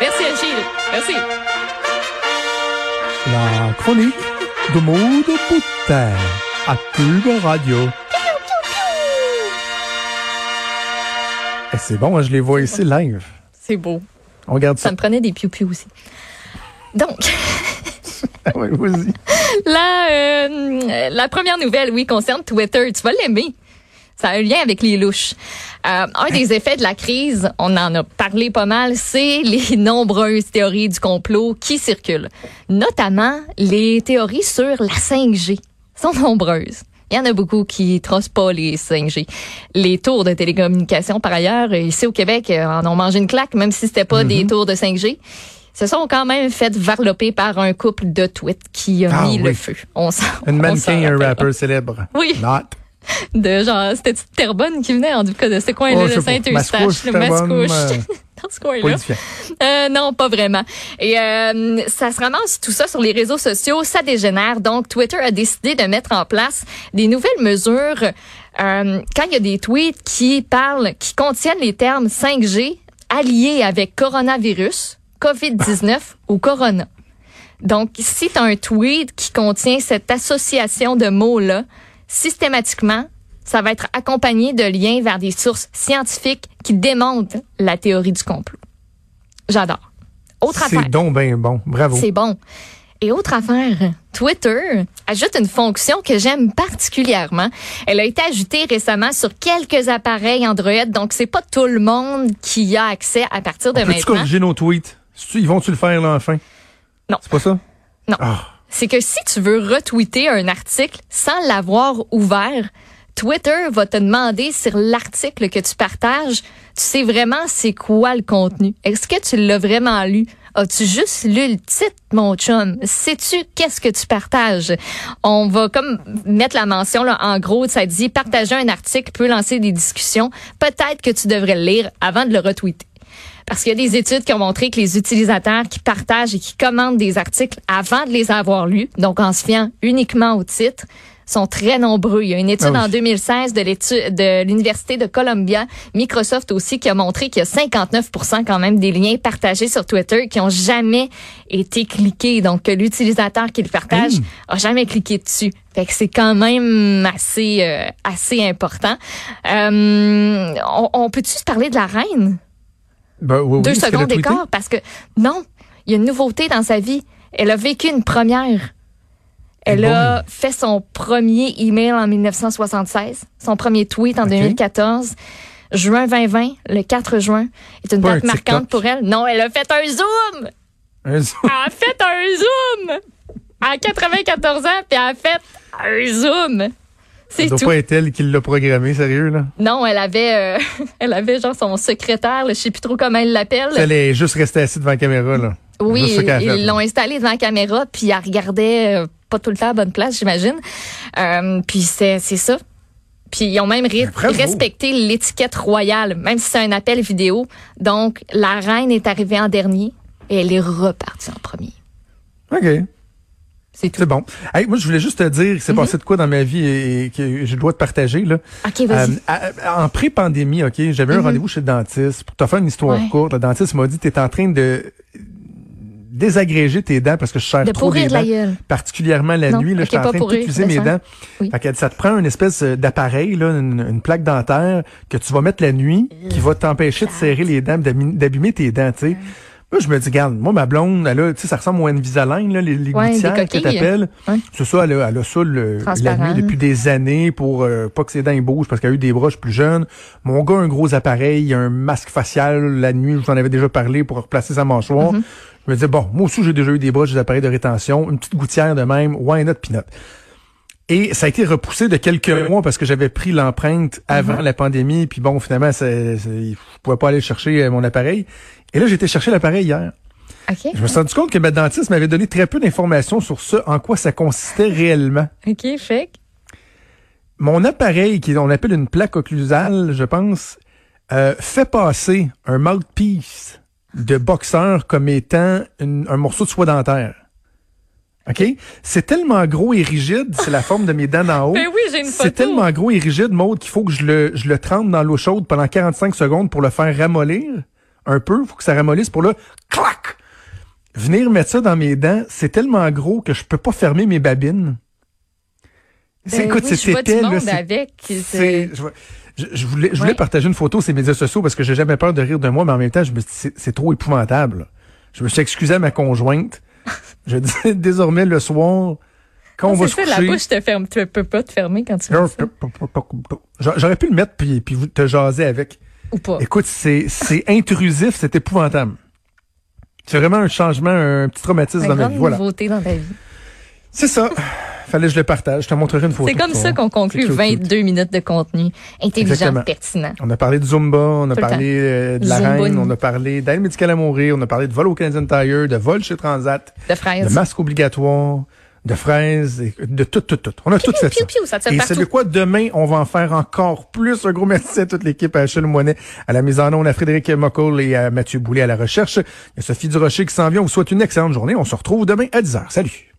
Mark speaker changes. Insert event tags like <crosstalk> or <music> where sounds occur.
Speaker 1: Merci, Achille. Merci.
Speaker 2: La chronique de Maud Boutin à Cube Radio. Eh, c'est bon, hein, je les vois ici live.
Speaker 1: C'est beau.
Speaker 2: On regarde
Speaker 1: Ça
Speaker 2: ça.
Speaker 1: me prenait des piou-piou aussi. Donc, <laughs>
Speaker 2: ouais, vas-y. <laughs>
Speaker 1: la, euh, la première nouvelle, oui, concerne Twitter. Tu vas l'aimer. Ça a un lien avec les louches. Euh, un des effets de la crise, on en a parlé pas mal, c'est les <laughs> nombreuses théories du complot qui circulent. Notamment les théories sur la 5G. sont nombreuses. Il y en a beaucoup qui trossent pas les 5G. Les tours de télécommunication, par ailleurs, ici au Québec, euh, en ont mangé une claque, même si c'était pas des tours de 5G. Se sont quand même fait varloper par un couple de tweets qui a
Speaker 2: Ah
Speaker 1: mis
Speaker 2: oui.
Speaker 1: le feu. On s'en-
Speaker 2: Une mannequin et un rappeur célèbre.
Speaker 1: Oui.
Speaker 2: Not. <laughs>
Speaker 1: de genre c'était Terrebonne qui venait en tout cas de ce coin-là,
Speaker 2: Oh,
Speaker 1: le. Saint-Eustache,
Speaker 2: Mascouche,
Speaker 1: le Mascouche,
Speaker 2: euh, <laughs>
Speaker 1: dans ce coin-là. Euh, non, pas vraiment. Et euh, ça se ramasse tout ça sur les réseaux sociaux, ça dégénère. Donc Twitter a décidé de mettre en place des nouvelles mesures euh, quand il y a des tweets qui parlent, qui contiennent les termes 5G alliés avec coronavirus, COVID-19 <laughs> ou corona. Donc, si tu as un tweet qui contient cette association de mots-là, systématiquement, ça va être accompagné de liens vers des sources scientifiques qui démontrent la théorie du complot. J'adore. Autre affaire.
Speaker 2: C'est donc bien bon. Bravo.
Speaker 1: C'est bon. Et autre affaire, Twitter ajoute une fonction que j'aime particulièrement. Elle a été ajoutée récemment sur quelques appareils Android, donc c'est pas tout le monde qui y a accès à partir de
Speaker 2: Peux-tu
Speaker 1: maintenant.
Speaker 2: corriger nos tweets? Ils vont-tu le faire, là, enfin?
Speaker 1: Non.
Speaker 2: C'est pas ça?
Speaker 1: Non.
Speaker 2: Ah.
Speaker 1: C'est que si tu veux retweeter un article sans l'avoir ouvert, Twitter va te demander sur l'article que tu partages, tu sais vraiment c'est quoi le contenu. Est-ce que tu l'as vraiment lu? As-tu juste lu le titre, mon chum? Sais-tu qu'est-ce que tu partages? On va comme mettre la mention, là, en gros, ça dit partager un article peut lancer des discussions. Peut-être que tu devrais le lire avant de le retweeter. Parce qu'il y a des études qui ont montré que les utilisateurs qui partagent et qui commandent des articles avant de les avoir lus, donc en se fiant uniquement au titre, sont très nombreux. Il y a une étude
Speaker 2: Ah oui.
Speaker 1: en 2016 de l'étude de l'Université de Columbia, Microsoft aussi, qui a montré qu'il y a 59% quand même des liens partagés sur Twitter qui ont jamais été cliqués. Donc, que l'utilisateur qui le partage
Speaker 2: Hey.
Speaker 1: a jamais cliqué dessus. Fait que c'est quand même assez, euh, assez important. Euh, on, on peut-tu parler de la reine?
Speaker 2: Ben, oui, oui,
Speaker 1: deux secondes d'écart parce que non, il y a une nouveauté dans sa vie. Elle a vécu une première. Elle a fait son premier email en 1976, son premier tweet en
Speaker 2: Ok.
Speaker 1: 2014. Juin 2020, le 4 juin, est une
Speaker 2: Pas
Speaker 1: date
Speaker 2: un
Speaker 1: marquante pour elle. Non, elle a fait un zoom!
Speaker 2: Un zoom.
Speaker 1: Elle a fait un zoom! À 94 ans, puis elle a fait un zoom! C'est
Speaker 2: doit
Speaker 1: tout.
Speaker 2: pas être elle qui l'a programmé, sérieux, là.
Speaker 1: Non, elle avait, euh, <laughs> elle avait genre son secrétaire, là, je sais plus trop comment elle l'appelle.
Speaker 2: Elle est juste restée assise devant la caméra, là.
Speaker 1: Oui, ils l'ont installée devant la caméra, puis elle regardait euh, pas tout le temps à bonne place, j'imagine. Euh, puis c'est ça. Puis ils ont même respecté l'étiquette royale, même si c'est un appel vidéo. Donc, la reine est arrivée en dernier et elle est repartie en premier.
Speaker 2: OK.
Speaker 1: C'est tout.
Speaker 2: C'est bon. Hey, moi, je voulais juste te dire qu'il s'est
Speaker 1: Mhm.
Speaker 2: passé de quoi dans ma vie et, et que je dois te partager, là.
Speaker 1: OK, vas-y.
Speaker 2: Euh, en pré-pandémie, OK, j'avais un rendez-vous chez le dentiste. Pour te faire une histoire
Speaker 1: Ouais.
Speaker 2: courte, le dentiste m'a dit, tu es en train de désagréger tes dents parce que je serre
Speaker 1: de
Speaker 2: trop
Speaker 1: de la
Speaker 2: dents.
Speaker 1: gueule.
Speaker 2: particulièrement la
Speaker 1: Non,
Speaker 2: nuit. Là,
Speaker 1: ok,
Speaker 2: j'étais en train de tout mes dents.
Speaker 1: Oui.
Speaker 2: Fait dit, ça te prend une espèce euh, d'appareil, là, une, une plaque dentaire que tu vas mettre la nuit, qui va t'empêcher de serrer les dents, d'abîmer tes dents, tu sais. Je me dis, regarde, moi, ma blonde, elle a, tu sais, ça ressemble au Invisalign, là, les, les
Speaker 1: Ouais,
Speaker 2: gouttières que t'appelles.
Speaker 1: Ouais.
Speaker 2: C'est ça, elle a, elle a ça le, la nuit depuis des années pour euh, pas que ses dents bougent parce qu'elle a eu des broches plus jeunes. Mon gars a un gros appareil, il a un masque facial la nuit, je vous en avais déjà parlé pour replacer sa mâchoire.
Speaker 1: Mm-hmm.
Speaker 2: Je me disais, bon, moi aussi j'ai déjà eu des broches, des appareils de rétention, une petite gouttière de même, why not peanut? Et ça a été repoussé de quelques mois parce que j'avais pris l'empreinte avant
Speaker 1: Mm-hmm.
Speaker 2: la pandémie, puis bon, finalement, c'est, c'est- je pouvais pas aller chercher euh, mon appareil. Et là, j'ai été chercher l'appareil hier.
Speaker 1: OK.
Speaker 2: Je me suis rendu compte que ma dentiste m'avait donné très peu d'informations sur ce en quoi ça consistait réellement.
Speaker 1: OK, fait
Speaker 2: Mon appareil, qui on appelle une plaque occlusale, je pense, euh, fait passer un mouthpiece de boxeur comme étant une- un morceau de soie dentaire. OK? C'est tellement gros et rigide, c'est la forme de mes dents d'en <laughs> haut.
Speaker 1: Ben oui, j'ai une photo.
Speaker 2: C'est tellement gros et rigide, Maude, qu'il faut que je le, je le trempe dans l'eau chaude pendant 45 secondes pour le faire ramollir un peu. Il faut que ça ramollisse pour là, clac! Venir mettre ça dans mes dents, c'est tellement gros que je peux pas fermer mes babines. C'est,
Speaker 1: Ben
Speaker 2: écoute,
Speaker 1: oui,
Speaker 2: c'est épais, là.
Speaker 1: avec,
Speaker 2: je, vois- je- je voulais, je voulais
Speaker 1: Ouais.
Speaker 2: partager une photo sur les médias sociaux parce que j'ai jamais peur de rire de moi, mais en même temps, je me c'est, c'est trop épouvantable. là. Je me suis excusé à ma conjointe. Je dis <laughs> désormais le soir, quand on va se
Speaker 1: ça,
Speaker 2: coucher.
Speaker 1: la bouche te ferme. Tu peux pas te fermer quand tu
Speaker 2: J'aurais pu le mettre puis, puis vous te jaser avec.
Speaker 1: Ou pas.
Speaker 2: Écoute, c'est, c'est intrusif, c'est épouvantable. C'est vraiment un changement, un petit traumatisme
Speaker 1: Une
Speaker 2: dans ma vie. Voilà.
Speaker 1: nouveauté dans ta vie.
Speaker 2: C'est ça. Fallait que je le partage. Je te montrerai une photo.
Speaker 1: C'est comme ça qu'on conclut
Speaker 2: C'est cute, cute.
Speaker 1: 22 minutes de contenu intelligent,
Speaker 2: Exactement.
Speaker 1: pertinent.
Speaker 2: On a parlé de Zumba, on a
Speaker 1: Tout
Speaker 2: parlé euh, de la
Speaker 1: Zumba,
Speaker 2: reine, on a parlé d'aide médicale à mourir, on a parlé de vol au Canadian Tire, de vol chez Transat,
Speaker 1: De
Speaker 2: de
Speaker 1: fraises.
Speaker 2: masque obligatoire, de fraises, et de tout, tout, tout. On a tout fait
Speaker 1: piou,
Speaker 2: ça.
Speaker 1: piou, ça te fait
Speaker 2: Et
Speaker 1: partout.
Speaker 2: savez quoi? Demain, on va en faire encore plus. Un gros merci à toute l'équipe, à Achille Moinet, à la mise en onde, à Frédéric Moccol et à Mathieu Boulet à la recherche. Il y a Sophie Durocher qui s'en vient. On vous souhaite une excellente journée. On se retrouve demain à 10h. Salut!